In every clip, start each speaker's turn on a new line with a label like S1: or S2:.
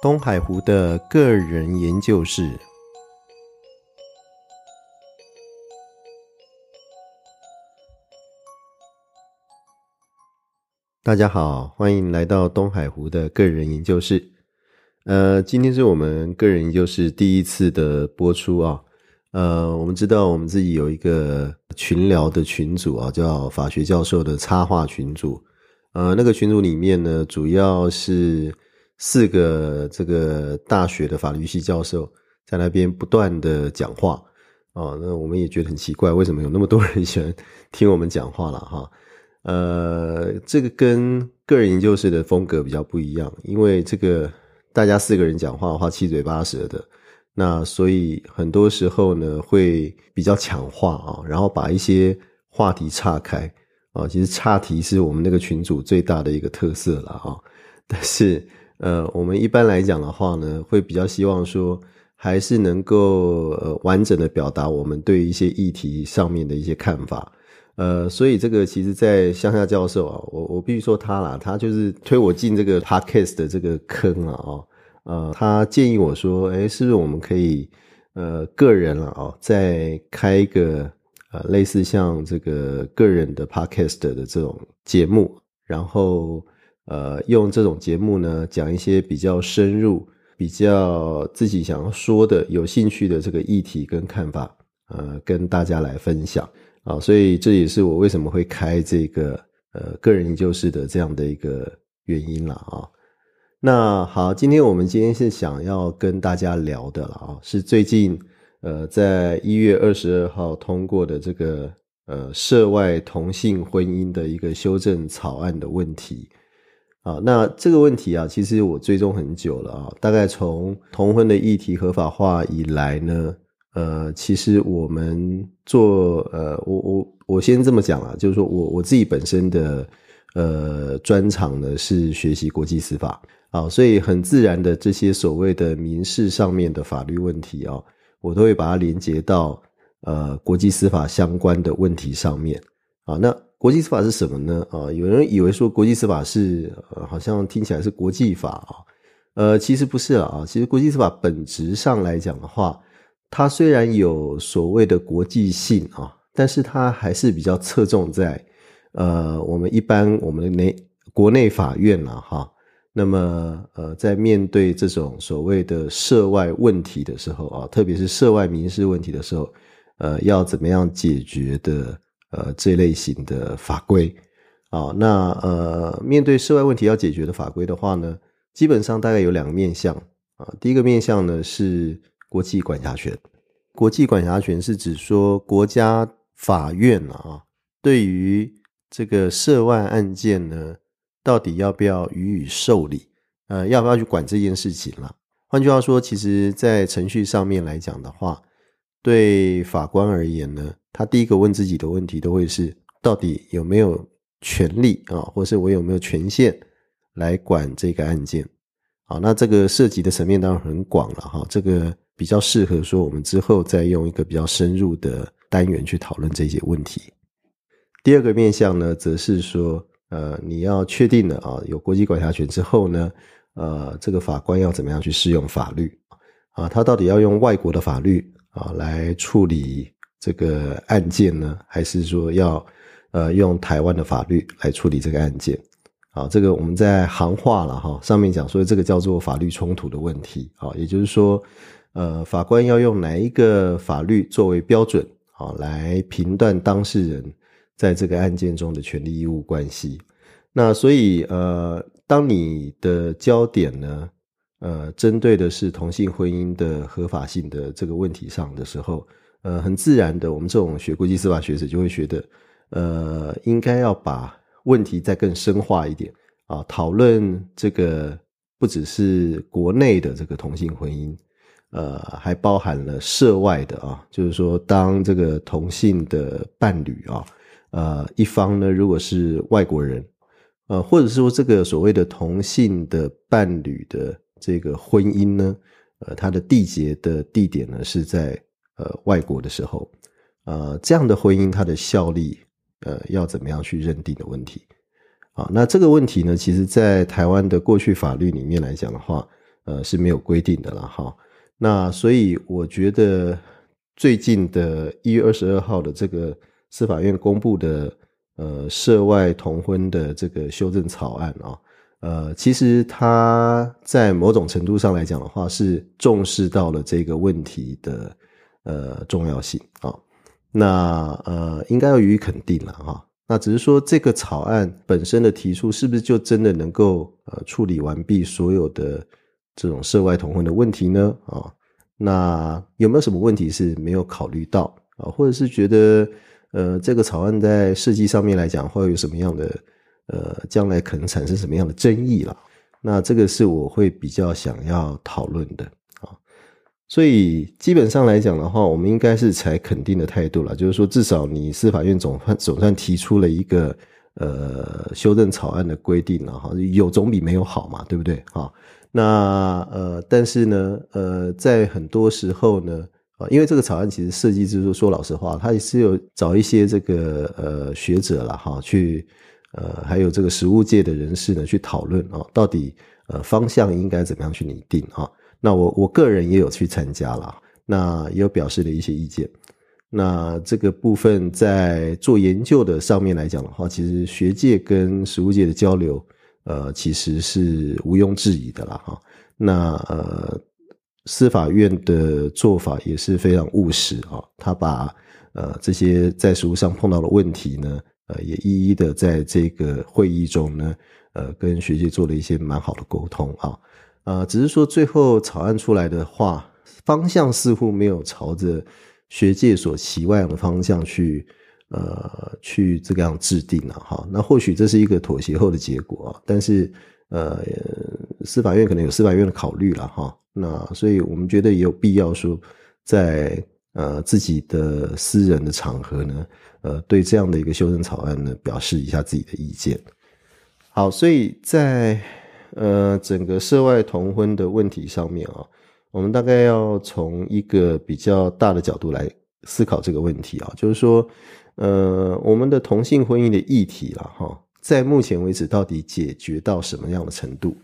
S1: 东海湖的个人研究室。大家好，欢迎来到东海湖的个人研究室。呃，今天是我们个人研究室第一次的播出啊。呃，我们知道我们自己有一个群聊的群组啊，叫法学教授的插画群组。呃，那个群组里面呢，主要是四个这个大学的法律系教授在那边不断的讲话哦。那我们也觉得很奇怪，为什么有那么多人喜欢听我们讲话了哈？呃，这个跟个人研究室的风格比较不一样，因为这个大家四个人讲话的话，七嘴八舌的，那所以很多时候呢会比较强化啊，然后把一些话题岔开。啊，其实岔题是我们那个群组最大的一个特色了啊。但是，呃，我们一般来讲的话呢，会比较希望说，还是能够呃完整的表达我们对一些议题上面的一些看法。呃，所以这个其实，在乡下教授啊，我我必须说他啦，他就是推我进这个 podcast 的这个坑了啊。呃，他建议我说，哎，是不是我们可以呃个人了啊，再开一个。呃，类似像这个个人的 podcast 的这种节目，然后呃，用这种节目呢，讲一些比较深入、比较自己想要说的、有兴趣的这个议题跟看法，呃，跟大家来分享啊。所以这也是我为什么会开这个呃个人研究室的这样的一个原因了啊。那好，今天我们今天是想要跟大家聊的了啊，是最近。呃，在一月二十二号通过的这个呃涉外同性婚姻的一个修正草案的问题啊，那这个问题啊，其实我追踪很久了啊，大概从同婚的议题合法化以来呢，呃，其实我们做呃，我我我先这么讲啊，就是说我我自己本身的呃专长呢是学习国际司法啊，所以很自然的这些所谓的民事上面的法律问题啊。我都会把它连接到呃国际司法相关的问题上面啊。那国际司法是什么呢？啊，有人以为说国际司法是好像听起来是国际法啊，呃，其实不是啊。其实国际司法本质上来讲的话，它虽然有所谓的国际性啊，但是它还是比较侧重在呃我们一般我们的内国内法院了哈。那么，呃，在面对这种所谓的涉外问题的时候啊，特别是涉外民事问题的时候，呃，要怎么样解决的？呃，这类型的法规啊，那呃，面对涉外问题要解决的法规的话呢，基本上大概有两个面向啊。第一个面向呢是国际管辖权，国际管辖权是指说国家法院啊，对于这个涉外案件呢。到底要不要予以受理？呃，要不要去管这件事情了？换句话说，其实，在程序上面来讲的话，对法官而言呢，他第一个问自己的问题都会是：到底有没有权利啊，或是我有没有权限来管这个案件？好，那这个涉及的层面当然很广了哈。这个比较适合说，我们之后再用一个比较深入的单元去讨论这些问题。第二个面向呢，则是说。呃，你要确定了啊，有国际管辖权之后呢，呃，这个法官要怎么样去适用法律啊？他到底要用外国的法律啊来处理这个案件呢，还是说要呃用台湾的法律来处理这个案件？啊，这个我们在行话了哈，上面讲说这个叫做法律冲突的问题啊，也就是说，呃，法官要用哪一个法律作为标准啊来评断当事人。在这个案件中的权利义务关系，那所以呃，当你的焦点呢，呃，针对的是同性婚姻的合法性的这个问题上的时候，呃，很自然的，我们这种学国际司法学者就会觉得，呃，应该要把问题再更深化一点啊，讨论这个不只是国内的这个同性婚姻，呃，还包含了涉外的啊，就是说，当这个同性的伴侣啊。呃，一方呢，如果是外国人，呃，或者是说这个所谓的同性的伴侣的这个婚姻呢，呃，它的缔结的地点呢是在呃外国的时候，呃，这样的婚姻它的效力，呃，要怎么样去认定的问题？啊，那这个问题呢，其实在台湾的过去法律里面来讲的话，呃是没有规定的了哈。那所以我觉得最近的一月二十二号的这个司法院公布的呃涉外同婚的这个修正草案啊，呃，其实它在某种程度上来讲的话，是重视到了这个问题的呃重要性啊。那呃，应该要予以肯定了哈。那只是说，这个草案本身的提出，是不是就真的能够呃处理完毕所有的这种涉外同婚的问题呢？啊，那有没有什么问题是没有考虑到啊？或者是觉得呃这个草案在设计上面来讲，会有什么样的呃将来可能产生什么样的争议了？那这个是我会比较想要讨论的啊。所以基本上来讲的话，我们应该是采肯定的态度了，就是说至少你司法院总算总算提出了一个呃修正草案的规定了哈，有总比没有好嘛，对不对？哈，那呃，但是呢，呃，在很多时候呢，啊，因为这个草案其实设计就是说老实话，它也是有找一些这个呃学者了哈，去呃还有这个实务界的人士呢去讨论啊，到底呃方向应该怎么样去拟定啊。那我我个人也有去参加了，那也有表示了一些意见。那这个部分在做研究的上面来讲的话，其实学界跟实务界的交流，呃，其实是毋庸置疑的啦，哈。那呃，司法院的做法也是非常务实啊，他把呃这些在实务上碰到的问题呢，呃，也一一的在这个会议中呢，呃，跟学界做了一些蛮好的沟通啊。呃，只是说最后草案出来的话，方向似乎没有朝着学界所期望的方向去，呃，去这个样制定了哈。那或许这是一个妥协后的结果，但是呃，司法院可能有司法院的考虑了哈。那所以我们觉得也有必要说，在呃自己的私人的场合呢，呃，对这样的一个修正草案呢，表示一下自己的意见。好，所以在。呃，整个涉外同婚的问题上面啊，我们大概要从一个比较大的角度来思考这个问题啊，就是说，呃，我们的同性婚姻的议题了哈，在目前为止到底解决到什么样的程度？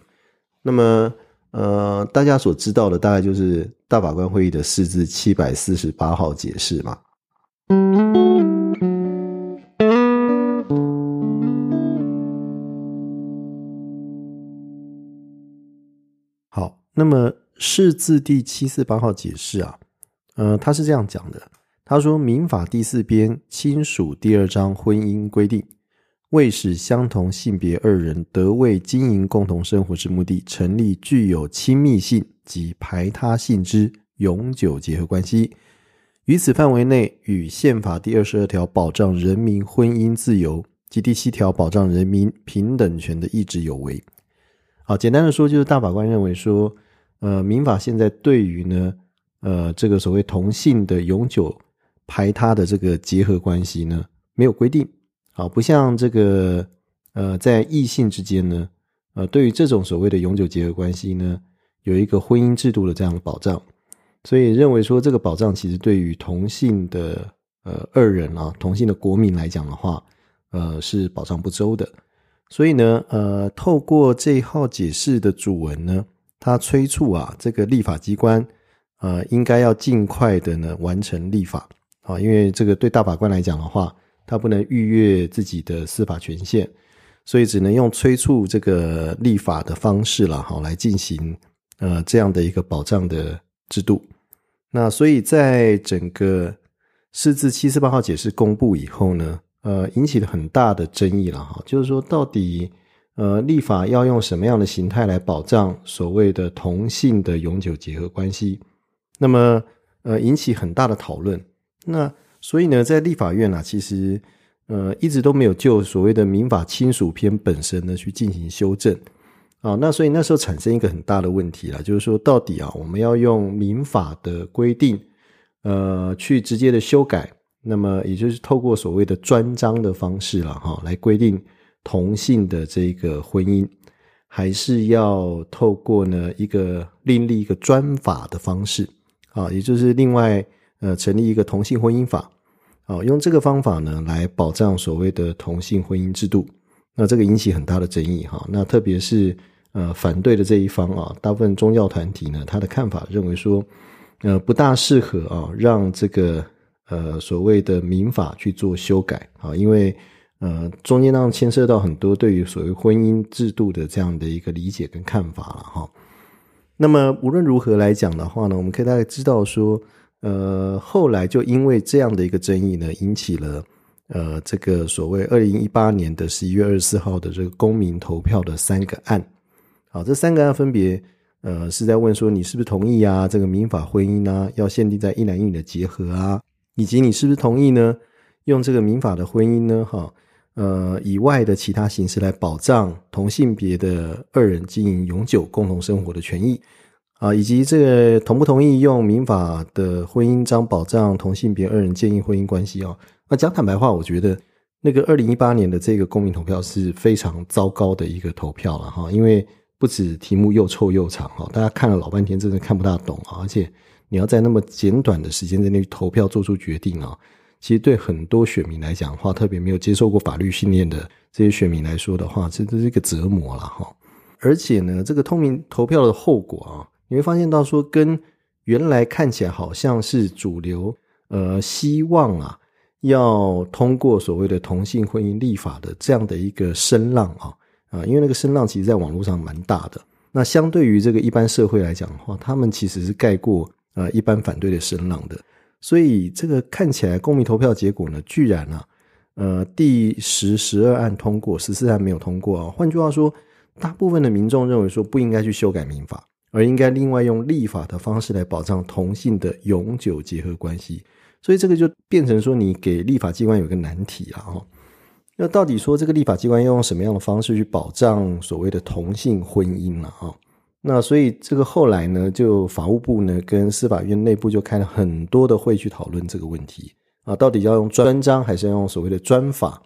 S1: 那么，呃，大家所知道的大概就是大法官会议的四字七百四十八号解释嘛。那么释字第七四八号解释啊，呃，他是这样讲的，他说民法第四编亲属第二章婚姻规定，为使相同性别二人得为经营共同生活之目的，成立具有亲密性及排他性之永久结合关系，于此范围内与宪法第二十二条保障人民婚姻自由及第七条保障人民平等权的意志有违。好，简单的说，就是大法官认为说。呃，民法现在对于呢，呃，这个所谓同性的永久排他的这个结合关系呢，没有规定，啊，不像这个呃，在异性之间呢，呃，对于这种所谓的永久结合关系呢，有一个婚姻制度的这样的保障，所以认为说这个保障其实对于同性的呃二人啊，同性的国民来讲的话，呃，是保障不周的，所以呢，呃，透过这一号解释的主文呢。他催促啊，这个立法机关，呃，应该要尽快的呢完成立法啊，因为这个对大法官来讲的话，他不能逾越自己的司法权限，所以只能用催促这个立法的方式了，好来进行呃这样的一个保障的制度。那所以在整个四字七四八号解释公布以后呢，呃，引起了很大的争议了哈，就是说到底。呃，立法要用什么样的形态来保障所谓的同性的永久结合关系？那么，呃，引起很大的讨论。那所以呢，在立法院啊，其实呃一直都没有就所谓的民法亲属篇本身呢去进行修正啊。那所以那时候产生一个很大的问题了，就是说到底啊，我们要用民法的规定呃去直接的修改，那么也就是透过所谓的专章的方式了哈，来规定。同性的这个婚姻，还是要透过呢一个另立一个专法的方式啊，也就是另外呃成立一个同性婚姻法啊，用这个方法呢来保障所谓的同性婚姻制度。那这个引起很大的争议哈。那特别是呃反对的这一方啊，大部分宗教团体呢，他的看法认为说，呃，不大适合啊，让这个呃所谓的民法去做修改啊，因为呃中间当牵涉到很多对于所谓婚姻制度的这样的一个理解跟看法了哈。那么无论如何来讲的话呢，我们可以大概知道说，呃，后来就因为这样的一个争议呢，引起了呃这个所谓二零一八年的十一月二十四号的这个公民投票的三个案。好，这三个案分别呃是在问说你是不是同意啊？这个民法婚姻呢要限定在一男一女的结合啊，以及你是不是同意呢？用这个民法的婚姻呢，哈。呃，以外的其他形式来保障同性别的二人经营永久共同生活的权益啊，以及这个同不同意用民法的婚姻章保障同性别二人建议婚姻关系啊？那讲坦白话，我觉得那个二零一八年的这个公民投票是非常糟糕的一个投票了哈，因为不止题目又臭又长哈，大家看了老半天，真的看不大懂啊，而且你要在那么简短的时间之内投票做出决定啊。其实对很多选民来讲的话，特别没有接受过法律训练的这些选民来说的话，这这是一个折磨了哈。而且呢，这个透明投票的后果啊，你会发现到说，跟原来看起来好像是主流呃希望啊，要通过所谓的同性婚姻立法的这样的一个声浪啊啊，因为那个声浪其实在网络上蛮大的。那相对于这个一般社会来讲的话，他们其实是盖过呃一般反对的声浪的。所以这个看起来公民投票结果呢，居然啊，呃，第十、十二案通过，十四案没有通过啊。换句话说，大部分的民众认为说不应该去修改民法，而应该另外用立法的方式来保障同性的永久结合关系。所以这个就变成说，你给立法机关有个难题了哈。那到底说这个立法机关要用什么样的方式去保障所谓的同性婚姻了哈？那所以这个后来呢，就法务部呢跟司法院内部就开了很多的会去讨论这个问题啊，到底要用专章还是要用所谓的专法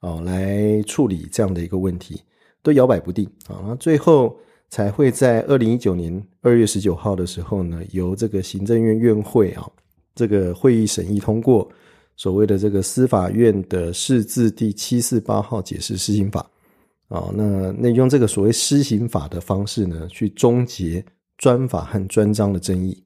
S1: 啊来处理这样的一个问题，都摇摆不定啊。那最后才会在二零一九年二月十九号的时候呢，由这个行政院院会啊这个会议审议通过所谓的这个司法院的释字第七四八号解释施行法。啊，那那用这个所谓施行法的方式呢，去终结专法和专章的争议。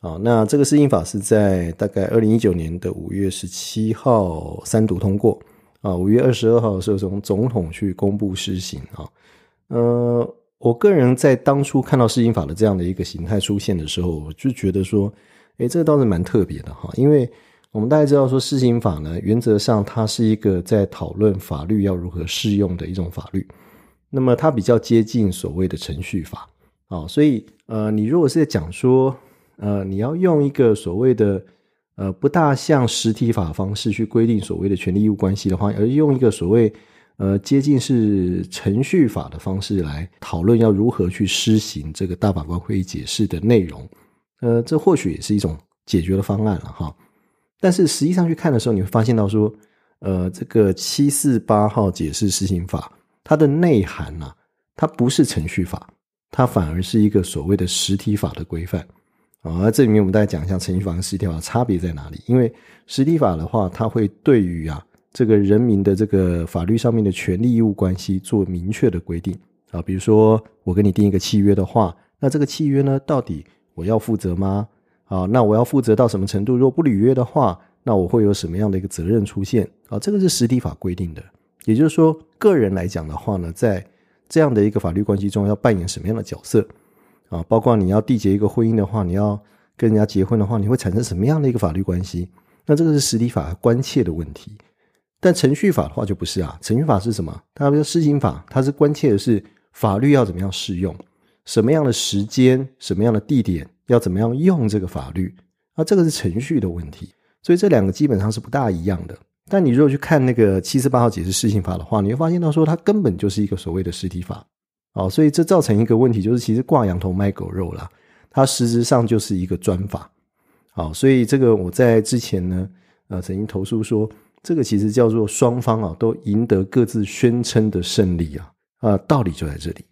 S1: 啊，那这个施行法是在大概二零一九年的五月十七号三读通过。啊，五月二十二号的时候从总统去公布施行。啊，呃，我个人在当初看到施行法的这样的一个形态出现的时候，我就觉得说，诶，这个倒是蛮特别的哈，因为。我们大概知道说，施行法呢，原则上它是一个在讨论法律要如何适用的一种法律。那么它比较接近所谓的程序法啊，所以呃，你如果是在讲说，呃，你要用一个所谓的呃不大像实体法方式去规定所谓的权利义务关系的话，而用一个所谓呃接近是程序法的方式来讨论要如何去施行这个大法官会议解释的内容，呃，这或许也是一种解决的方案了哈。但是实际上去看的时候，你会发现到说，呃，这个七四八号解释施行法，它的内涵呢，它不是程序法，它反而是一个所谓的实体法的规范啊。而这里面我们大家讲一下程序法跟实体法差别在哪里？因为实体法的话，它会对于啊这个人民的这个法律上面的权利义务关系做明确的规定啊。比如说我跟你订一个契约的话，那这个契约呢，到底我要负责吗？啊，那我要负责到什么程度？如果不履约的话，那我会有什么样的一个责任出现？啊，这个是实体法规定的。也就是说，个人来讲的话呢，在这样的一个法律关系中，要扮演什么样的角色？啊，包括你要缔结一个婚姻的话，你要跟人家结婚的话，你会产生什么样的一个法律关系？那这个是实体法关切的问题。但程序法的话就不是啊，程序法是什么？它比如施行法，它是关切的是法律要怎么样适用，什么样的时间，什么样的地点。要怎么样用这个法律？啊，这个是程序的问题，所以这两个基本上是不大一样的。但你如果去看那个七十八号解释施行法的话，你会发现到说它根本就是一个所谓的实体法，哦，所以这造成一个问题，就是其实挂羊头卖狗肉了，它实质上就是一个专法，好，所以这个我在之前呢，呃，曾经投诉说，这个其实叫做双方啊都赢得各自宣称的胜利啊，啊，道理就在这里。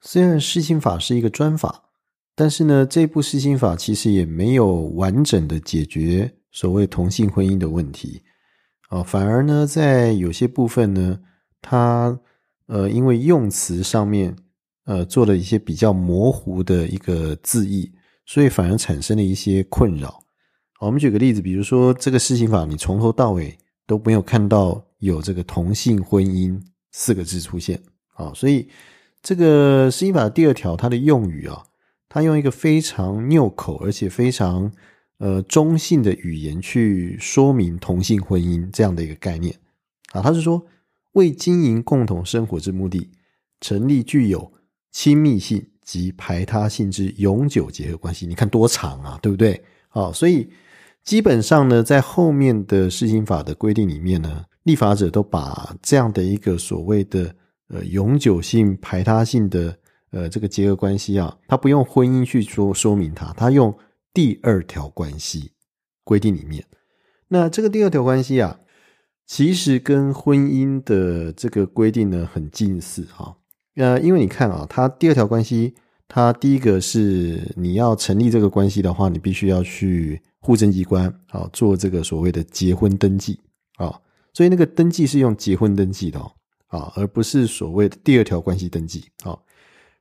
S1: 虽然施行法是一个专法，但是呢，这部施行法其实也没有完整的解决所谓同性婚姻的问题啊，反而呢，在有些部分呢，它呃，因为用词上面呃做了一些比较模糊的一个字义，所以反而产生了一些困扰。我们举个例子，比如说这个施行法，你从头到尾都没有看到有这个同性婚姻四个字出现啊，所以这个施行法第二条，它的用语啊。它用一个非常拗口而且非常呃中性的语言去说明同性婚姻这样的一个概念啊，他是说为经营共同生活之目的，成立具有亲密性及排他性之永久结合关系。你看多长啊，对不对？好，所以基本上呢，在后面的施行法的规定里面呢，立法者都把这样的一个所谓的呃永久性排他性的。呃，这个结合关系啊，他不用婚姻去说说明它，他用第二条关系规定里面。那这个第二条关系啊，其实跟婚姻的这个规定呢很近似哈。呃，因为你看啊，它第二条关系，它第一个是你要成立这个关系的话，你必须要去户政机关啊做这个所谓的结婚登记啊，所以那个登记是用结婚登记的啊，而不是所谓的第二条关系登记啊。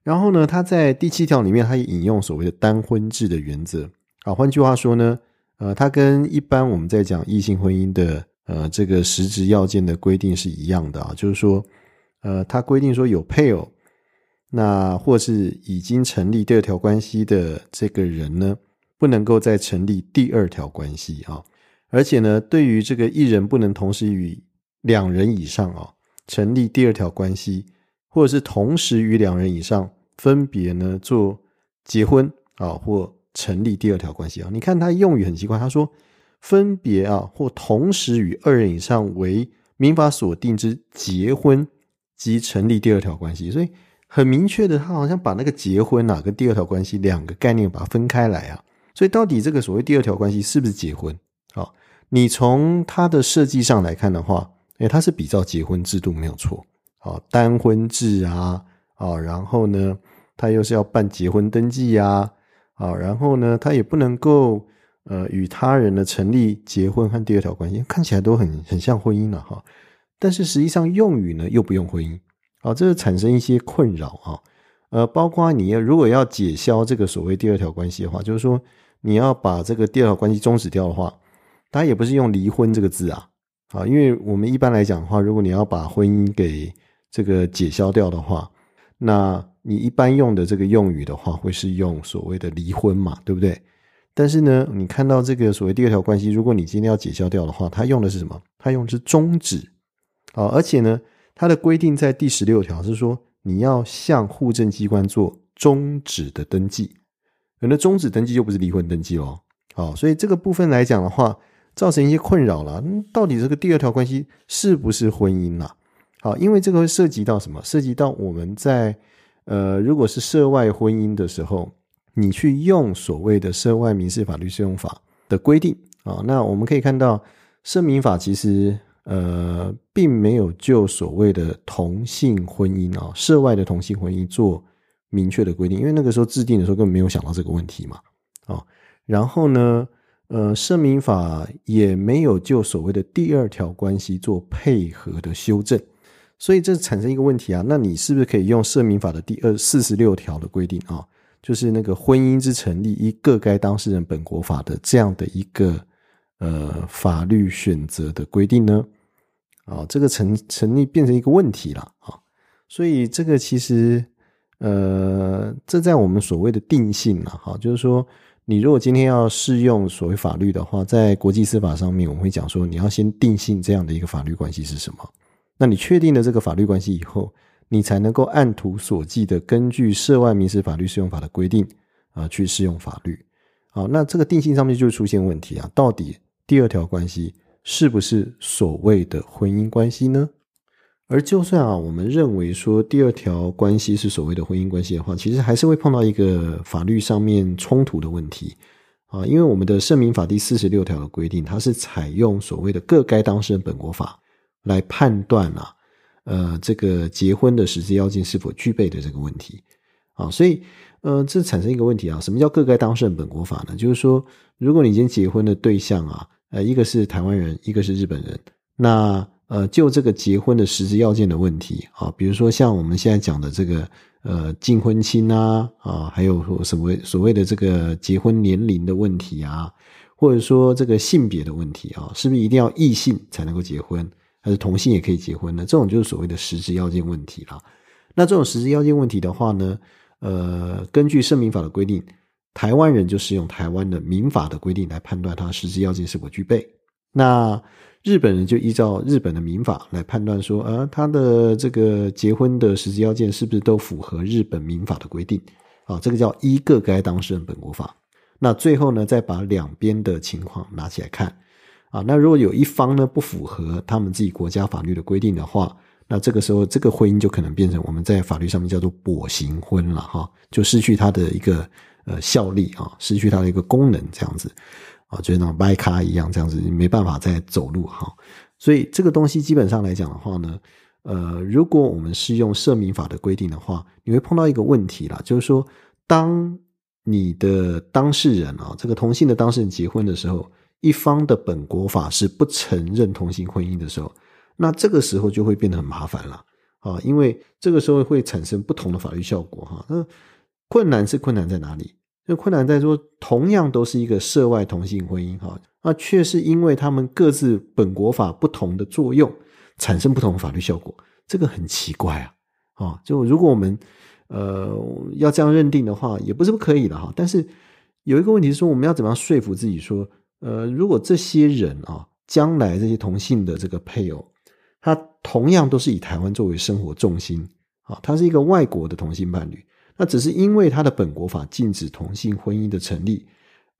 S1: 然后呢，他在第七条里面，他也引用所谓的单婚制的原则啊。换句话说呢，呃，它跟一般我们在讲异性婚姻的呃这个实质要件的规定是一样的啊。就是说，呃，他规定说有配偶，那或是已经成立第二条关系的这个人呢，不能够再成立第二条关系啊。而且呢，对于这个一人不能同时与两人以上啊成立第二条关系。或者是同时与两人以上分别呢做结婚啊，或成立第二条关系啊？你看他用语很奇怪，他说分别啊或同时与二人以上为民法所定之结婚及成立第二条关系，所以很明确的，他好像把那个结婚啊跟第二条关系两个概念把它分开来啊。所以到底这个所谓第二条关系是不是结婚啊？你从它的设计上来看的话，因为，它是比照结婚制度没有错。啊，单婚制啊，啊，然后呢，他又是要办结婚登记呀，啊，然后呢，他也不能够呃与他人呢成立结婚和第二条关系，看起来都很很像婚姻了哈，但是实际上用语呢又不用婚姻，啊，这产生一些困扰啊，呃，包括你如果要解消这个所谓第二条关系的话，就是说你要把这个第二条关系终止掉的话，它也不是用离婚这个字啊，啊，因为我们一般来讲的话，如果你要把婚姻给这个解消掉的话，那你一般用的这个用语的话，会是用所谓的离婚嘛，对不对？但是呢，你看到这个所谓第二条关系，如果你今天要解消掉的话，它用的是什么？它用的是终止啊，而且呢，它的规定在第十六条是说，你要向户政机关做终止的登记，那终止登记就不是离婚登记喽。好，所以这个部分来讲的话，造成一些困扰了。到底这个第二条关系是不是婚姻呢？好，因为这个会涉及到什么？涉及到我们在呃，如果是涉外婚姻的时候，你去用所谓的涉外民事法律适用法的规定啊，那我们可以看到，涉民法其实呃，并没有就所谓的同性婚姻啊，涉外的同性婚姻做明确的规定，因为那个时候制定的时候根本没有想到这个问题嘛，啊，然后呢，呃，涉民法也没有就所谓的第二条关系做配合的修正。所以这产生一个问题啊，那你是不是可以用社民法的第二四十六条的规定啊，就是那个婚姻之成立依各该当事人本国法的这样的一个呃法律选择的规定呢？啊，这个成成立变成一个问题了啊。所以这个其实呃，这在我们所谓的定性了哈，就是说你如果今天要适用所谓法律的话，在国际司法上面，我们会讲说你要先定性这样的一个法律关系是什么。那你确定了这个法律关系以后，你才能够按图索骥的根据涉外民事法律适用法的规定啊去适用法律。好，那这个定性上面就出现问题啊，到底第二条关系是不是所谓的婚姻关系呢？而就算啊，我们认为说第二条关系是所谓的婚姻关系的话，其实还是会碰到一个法律上面冲突的问题啊，因为我们的《圣民法》第四十六条的规定，它是采用所谓的各该当事人本国法。来判断啊，呃，这个结婚的实质要件是否具备的这个问题啊，所以呃，这产生一个问题啊，什么叫各该当事人本国法呢？就是说，如果你今天结婚的对象啊，呃，一个是台湾人，一个是日本人，那呃，就这个结婚的实质要件的问题啊，比如说像我们现在讲的这个呃近婚亲啊啊，还有什么所谓的这个结婚年龄的问题啊，或者说这个性别的问题啊，是不是一定要异性才能够结婚？还是同性也可以结婚呢？这种就是所谓的实质要件问题了。那这种实质要件问题的话呢，呃，根据圣民法的规定，台湾人就是用台湾的民法的规定来判断他实质要件是否具备。那日本人就依照日本的民法来判断说，呃，他的这个结婚的实质要件是不是都符合日本民法的规定？啊，这个叫依各该当事人本国法。那最后呢，再把两边的情况拿起来看。啊，那如果有一方呢不符合他们自己国家法律的规定的话，那这个时候这个婚姻就可能变成我们在法律上面叫做跛行婚了哈，就失去它的一个呃效力啊，失去它的一个功能这样子啊，就像掰卡一样这样子，没办法再走路哈。所以这个东西基本上来讲的话呢，呃，如果我们是用社民法的规定的话，你会碰到一个问题啦，就是说，当你的当事人啊，这个同性的当事人结婚的时候。一方的本国法是不承认同性婚姻的时候，那这个时候就会变得很麻烦了啊！因为这个时候会产生不同的法律效果哈。那困难是困难在哪里？就困难在说，同样都是一个涉外同性婚姻哈，那却是因为他们各自本国法不同的作用，产生不同的法律效果，这个很奇怪啊！啊，就如果我们呃要这样认定的话，也不是不可以的哈。但是有一个问题是说，我们要怎么样说服自己说？呃，如果这些人啊，将来这些同性的这个配偶，他同样都是以台湾作为生活重心啊，他是一个外国的同性伴侣，那只是因为他的本国法禁止同性婚姻的成立，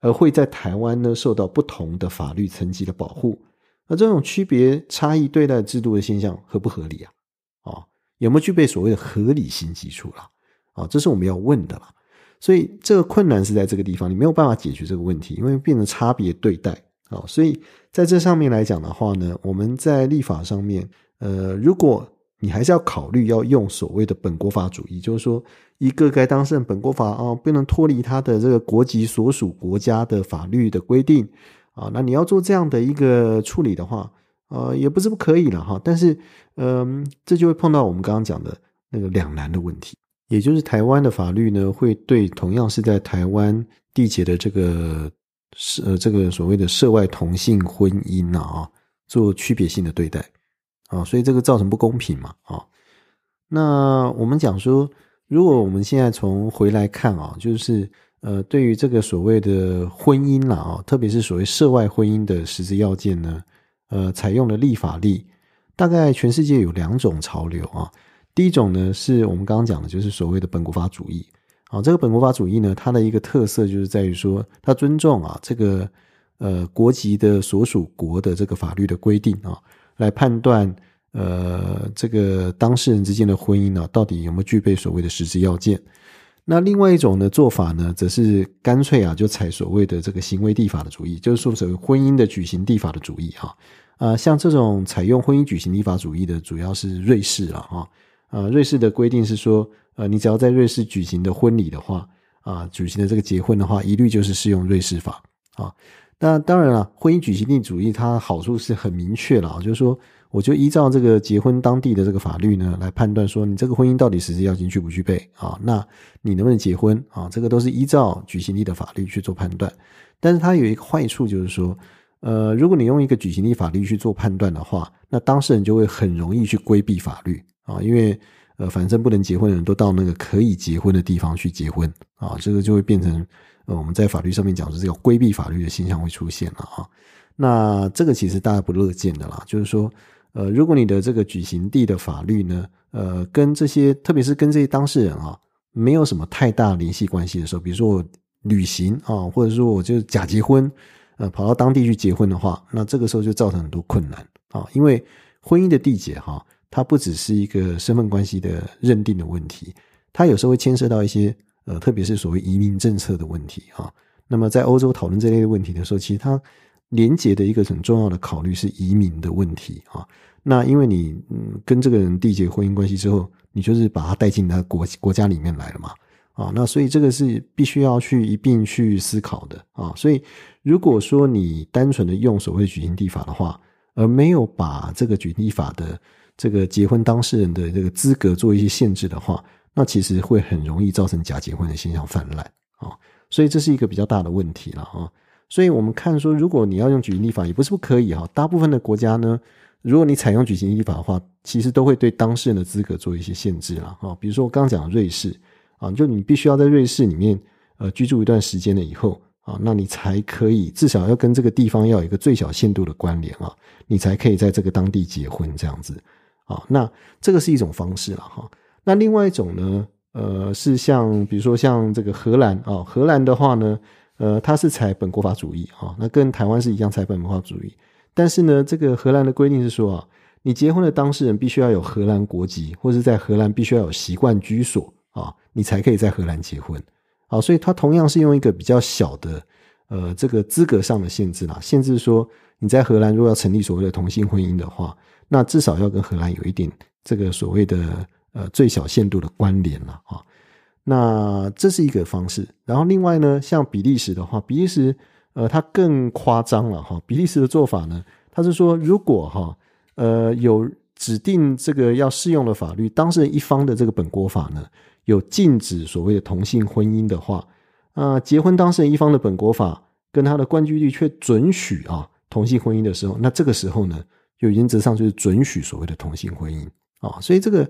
S1: 而会在台湾呢受到不同的法律层级的保护，那这种区别差异对待制度的现象合不合理啊？啊，有没有具备所谓的合理性基础了？啊，这是我们要问的了。所以这个困难是在这个地方，你没有办法解决这个问题，因为变成差别对待啊。所以在这上面来讲的话呢，我们在立法上面，呃，如果你还是要考虑要用所谓的本国法主义，就是说一个该当事人本国法啊，不能脱离他的这个国籍所属国家的法律的规定啊，那你要做这样的一个处理的话，呃，也不是不可以了哈。但是，嗯，这就会碰到我们刚刚讲的那个两难的问题。也就是台湾的法律呢，会对同样是在台湾缔结的这个是呃这个所谓的涉外同性婚姻啊，做区别性的对待啊，所以这个造成不公平嘛啊。那我们讲说，如果我们现在从回来看啊，就是呃对于这个所谓的婚姻啦啊，特别是所谓涉外婚姻的实质要件呢，呃，采用了立法例，大概全世界有两种潮流啊。第一种呢，是我们刚刚讲的，就是所谓的本国法主义。啊，这个本国法主义呢，它的一个特色就是在于说，它尊重啊这个呃国籍的所属国的这个法律的规定啊，来判断呃这个当事人之间的婚姻呢，到底有没有具备所谓的实质要件。那另外一种呢做法呢，则是干脆啊就采所谓的这个行为地法的主义，就是说所谓婚姻的举行地法的主义哈。啊，像这种采用婚姻举行立法主义的，主要是瑞士了哈。啊，瑞士的规定是说，呃，你只要在瑞士举行的婚礼的话，啊，举行的这个结婚的话，一律就是适用瑞士法啊。那当然了，婚姻举行地主义它好处是很明确了啊，就是说，我就依照这个结婚当地的这个法律呢，来判断说你这个婚姻到底实质要件具不具备啊？那你能不能结婚啊？这个都是依照举行地的法律去做判断。但是它有一个坏处，就是说，呃，如果你用一个举行地法律去做判断的话，那当事人就会很容易去规避法律。啊，因为呃，反正不能结婚的人都到那个可以结婚的地方去结婚啊，这个就会变成我们在法律上面讲的这个规避法律的现象会出现了啊。那这个其实大家不乐见的啦，就是说，呃，如果你的这个举行地的法律呢，呃，跟这些特别是跟这些当事人啊，没有什么太大联系关系的时候，比如说我旅行啊，或者说我就假结婚，呃，跑到当地去结婚的话，那这个时候就造成很多困难啊，因为婚姻的缔结哈。它不只是一个身份关系的认定的问题，它有时候会牵涉到一些呃，特别是所谓移民政策的问题啊。那么在欧洲讨论这类问题的时候，其实它连结的一个很重要的考虑是移民的问题啊。那因为你跟这个人缔结婚姻关系之后，你就是把他带进他国国家里面来了嘛啊。那所以这个是必须要去一并去思考的啊。所以如果说你单纯的用所谓举行地法的话，而没有把这个举行地法的这个结婚当事人的这个资格做一些限制的话，那其实会很容易造成假结婚的现象泛滥啊。所以这是一个比较大的问题了啊。所以我们看说，如果你要用举行立法，也不是不可以哈。大部分的国家呢，如果你采用举行立法的话，其实都会对当事人的资格做一些限制了哈。比如说我刚刚讲的瑞士啊，就你必须要在瑞士里面呃居住一段时间了以后啊，那你才可以至少要跟这个地方要有一个最小限度的关联啊，你才可以在这个当地结婚这样子啊。那这个是一种方式了哈。那另外一种呢，呃，是像比如说像这个荷兰啊，荷兰的话呢。呃，他是采本国法主义啊，那跟台湾是一样采本国法主义。但是呢，这个荷兰的规定是说啊，你结婚的当事人必须要有荷兰国籍，或者在荷兰必须要有习惯居所啊，你才可以在荷兰结婚。好，所以他同样是用一个比较小的呃这个资格上的限制啦，限制说你在荷兰如果要成立所谓的同性婚姻的话，那至少要跟荷兰有一点这个所谓的呃最小限度的关联了啊。那这是一个方式，然后另外呢，像比利时的话，比利时呃，它更夸张了哈。比利时的做法呢，它是说，如果哈呃有指定这个要适用的法律，当事人一方的这个本国法呢有禁止所谓的同性婚姻的话，啊，结婚当事人一方的本国法跟他的关居地却准许啊同性婚姻的时候，那这个时候呢，就原则上就是准许所谓的同性婚姻啊，所以这个。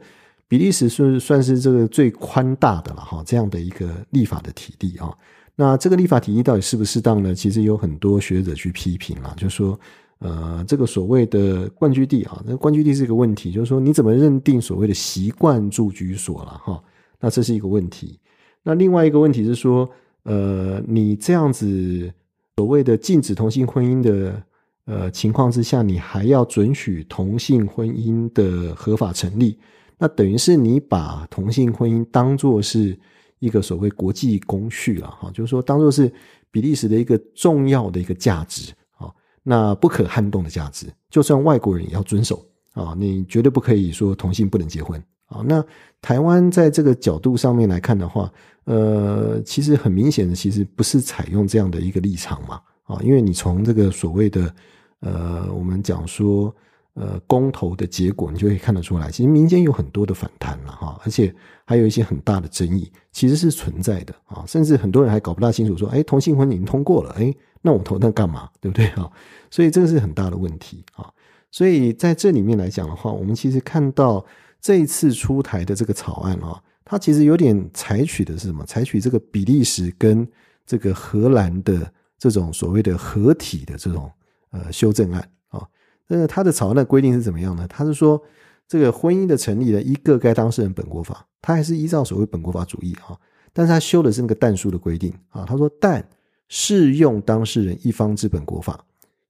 S1: 比利时是算是这个最宽大的了哈，这样的一个立法的体例啊。那这个立法体例到底适不适当呢？其实有很多学者去批评了，就说呃，这个所谓的冠居地啊，那冠居地是一个问题，就是说你怎么认定所谓的习惯住居所了哈？那这是一个问题。那另外一个问题是说，呃，你这样子所谓的禁止同性婚姻的呃情况之下，你还要准许同性婚姻的合法成立？那等于是你把同性婚姻当做是一个所谓国际公序了哈，就是说当做是比利时的一个重要的一个价值啊，那不可撼动的价值，就算外国人也要遵守啊，你绝对不可以说同性不能结婚啊。那台湾在这个角度上面来看的话，呃，其实很明显的，其实不是采用这样的一个立场嘛啊，因为你从这个所谓的呃，我们讲说。呃，公投的结果，你就可以看得出来，其实民间有很多的反弹了哈，而且还有一些很大的争议，其实是存在的啊，甚至很多人还搞不大清楚，说，哎，同性婚已经通过了，哎，那我投那干嘛，对不对啊？所以这个是很大的问题啊。所以在这里面来讲的话，我们其实看到这一次出台的这个草案啊，它其实有点采取的是什么？采取这个比利时跟这个荷兰的这种所谓的合体的这种呃修正案啊。那他的草案的规定是怎么样呢？他是说，这个婚姻的成立呢，一个该当事人本国法，他还是依照所谓本国法主义啊，但是他修的是那个但书的规定啊。他说，但适用当事人一方之本国法，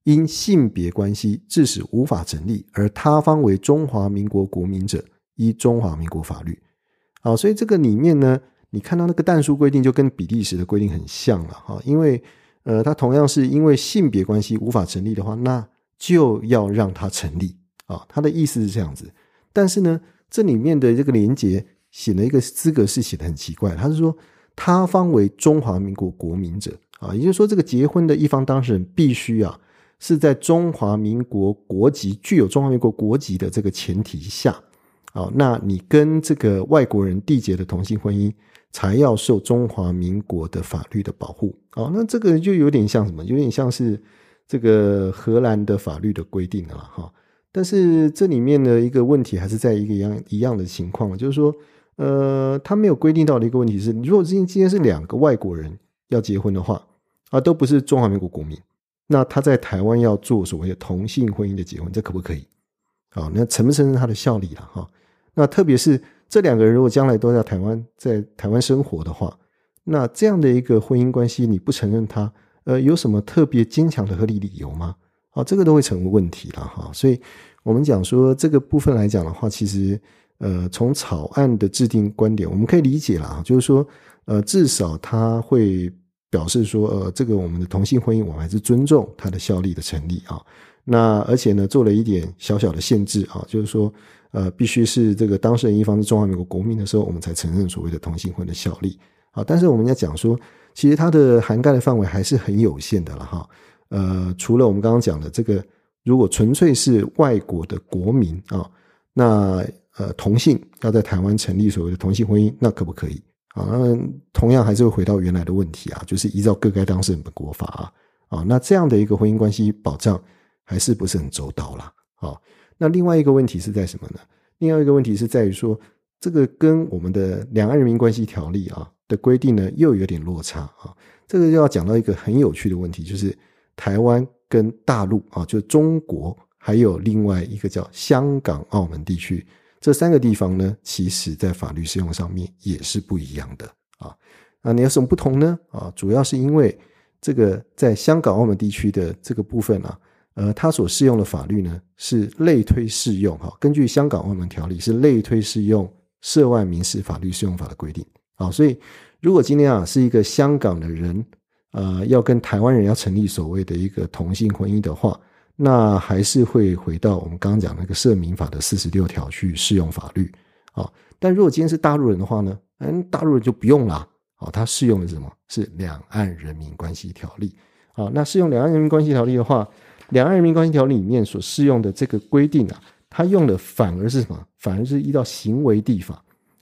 S1: 因性别关系致使无法成立，而他方为中华民国国民者，依中华民国法律。好，所以这个里面呢，你看到那个但书规定就跟比利时的规定很像了哈，因为呃，它同样是因为性别关系无法成立的话，那就要让它成立啊！他的意思是这样子，但是呢，这里面的这个连结写了一个资格是写的很奇怪，他是说他方为中华民国国民者啊，也就是说这个结婚的一方当事人必须啊是在中华民国国籍具有中华民国国籍的这个前提下啊，那你跟这个外国人缔结的同性婚姻才要受中华民国的法律的保护啊，那这个就有点像什么？有点像是。这个荷兰的法律的规定了哈，但是这里面的一个问题还是在一个一样一样的情况，就是说，呃，他没有规定到的一个问题是，如果今今天是两个外国人要结婚的话，啊，都不是中华民国国民，那他在台湾要做所谓的同性婚姻的结婚，这可不可以？啊，那承不承认他的效力了哈？那特别是这两个人如果将来都在台湾在台湾生活的话，那这样的一个婚姻关系，你不承认他？呃，有什么特别坚强的合理理由吗？啊，这个都会成问题了哈。所以，我们讲说这个部分来讲的话，其实呃，从草案的制定观点，我们可以理解了，就是说，呃，至少他会表示说，呃，这个我们的同性婚姻，我们还是尊重它的效力的成立啊。那而且呢，做了一点小小的限制啊，就是说，呃，必须是这个当事人一方是中华民国国民的时候，我们才承认所谓的同性婚的效力。
S2: 啊，但是我们要讲说，其实它的涵盖的范围还是很有限的了哈。呃，除了我们刚刚讲的这个，如果纯粹是外国的国民啊，那呃同性要在台湾成立所谓的同性婚姻，那可不可以啊？那同样还是会回到原来的问题啊，就是依照各该当事人的国法啊，啊，那这样的一个婚姻关系保障还是不是很周到啦。啊？那另外一个问题是在什么呢？另外一个问题是在于说，这个跟我们的两岸人民关系条例啊的规定呢，又有点落差啊。这个就要讲到一个很有趣的问题，就是台湾跟大陆啊，就中国还有另外一个叫香港、澳门地区这三个地方呢，其实在法律适用上面也是不一样的啊。那你有什么不同呢？啊，主要是因为这个在香港、澳门地区的这个部分啊。呃，它所适用的法律呢，是类推适用哈。根据香港澳门条例，是类推适用涉外民事法律适用法的规定啊。所以，如果今天啊是一个香港的人，呃，要跟台湾人要成立所谓的一个同性婚姻的话，那还是会回到我们刚刚讲那个涉民法的四十六条去适用法律啊。但如果今天是大陆人的话呢，嗯，大陆人就不用了啊。它适用的是什么？是两岸人民关系条例啊。那适用两岸人民关系条例的话。两岸人民关系条例里面所适用的这个规定啊，它用的反而是什么？反而是依照行为地法。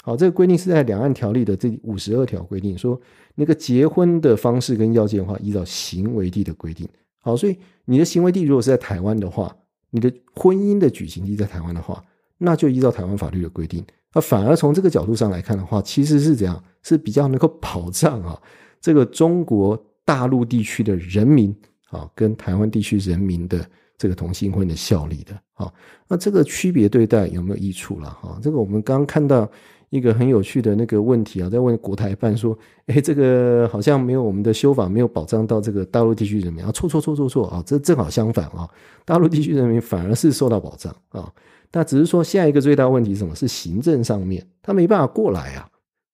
S2: 好，这个规定是在两岸条例的这五十二条规定说，那个结婚的方式跟要件的话，依照行为地的规定。好，所以你的行为地如果是在台湾的话，你的婚姻的举行地在台湾的话，那就依照台湾法律的规定。那反而从这个角度上来看的话，其实是怎样？是比较能够保障啊，这个中国大陆地区的人民。啊，跟台湾地区人民的这个同性婚的效力的，啊，那这个区别对待有没有益处了？哈，这个我们刚刚看到一个很有趣的那个问题啊，在问国台办说，哎，这个好像没有我们的修法没有保障到这个大陆地区人民啊，错错错错错啊，这正好相反啊，大陆地区人民反而是受到保障啊，那只是说下一个最大问题是什么？是行政上面他没办法过来啊，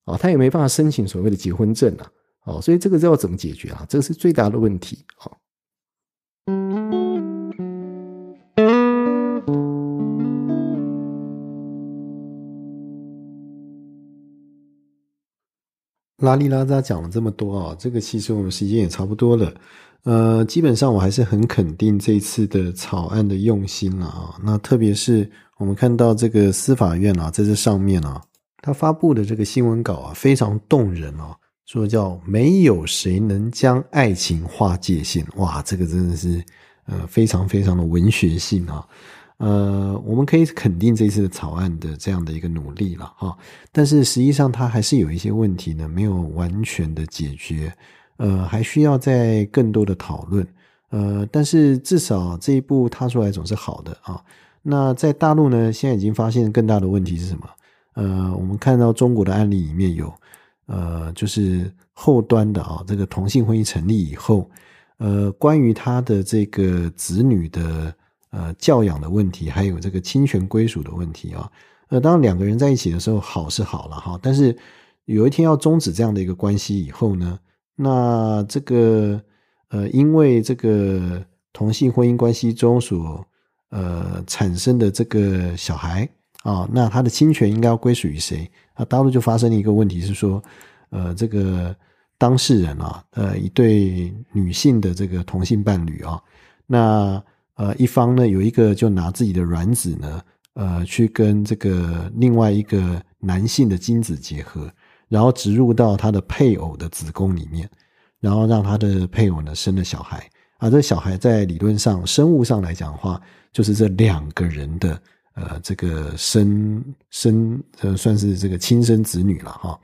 S2: 啊，他也没办法申请所谓的结婚证啊，哦，所以这个要怎么解决啊？这个是最大的问题啊。
S1: 拉里拉扎讲了这么多啊，这个其实我们时间也差不多了。呃，基本上我还是很肯定这次的草案的用心了啊。那特别是我们看到这个司法院啊，在这上面啊，他发布的这个新闻稿啊，非常动人啊，说叫没有谁能将爱情划界限。哇，这个真的是呃非常非常的文学性啊。呃，我们可以肯定这次的草案的这样的一个努力了哈，但是实际上它还是有一些问题呢，没有完全的解决，呃，还需要再更多的讨论，呃，但是至少这一步踏出来总是好的啊。那在大陆呢，现在已经发现更大的问题是什么？呃，我们看到中国的案例里面有，呃，就是后端的啊，这个同性婚姻成立以后，呃，关于他的这个子女的。呃，教养的问题，还有这个侵权归属的问题啊。呃，当两个人在一起的时候，好是好了哈，但是有一天要终止这样的一个关系以后呢，那这个呃，因为这个同性婚姻关系中所呃产生的这个小孩啊，那他的侵权应该要归属于谁？啊，大陆就发生了一个问题是说，呃，这个当事人啊，呃，一对女性的这个同性伴侣啊，那。呃，一方呢有一个就拿自己的卵子呢，呃，去跟这个另外一个男性的精子结合，然后植入到他的配偶的子宫里面，然后让他的配偶呢生了小孩。啊，这小孩在理论上、生物上来讲的话，就是这两个人的呃这个生生呃算是这个亲生子女了哈。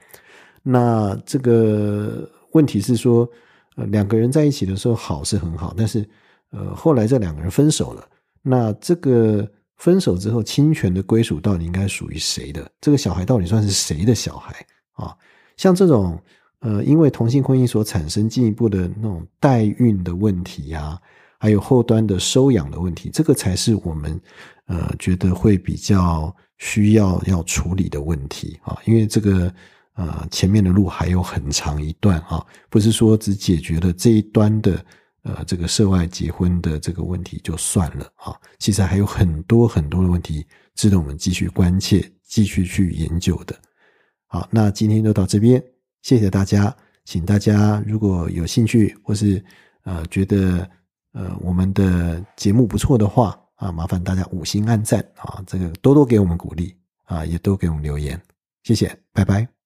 S1: 那这个问题是说，呃，两个人在一起的时候好是很好，但是。呃，后来这两个人分手了，那这个分手之后，侵权的归属到底应该属于谁的？这个小孩到底算是谁的小孩啊？像这种呃，因为同性婚姻所产生进一步的那种代孕的问题呀，还有后端的收养的问题，这个才是我们呃觉得会比较需要要处理的问题啊。因为这个呃前面的路还有很长一段啊，不是说只解决了这一端的。呃，这个涉外结婚的这个问题就算了啊，其实还有很多很多的问题值得我们继续关切、继续去研究的。好，那今天就到这边，
S2: 谢谢大家，请大家如果有兴趣或是呃觉得呃我们的节目不错的话啊，麻烦大家五星按赞啊，这个多多给我们鼓励啊，也多给我们留言，谢谢，拜拜。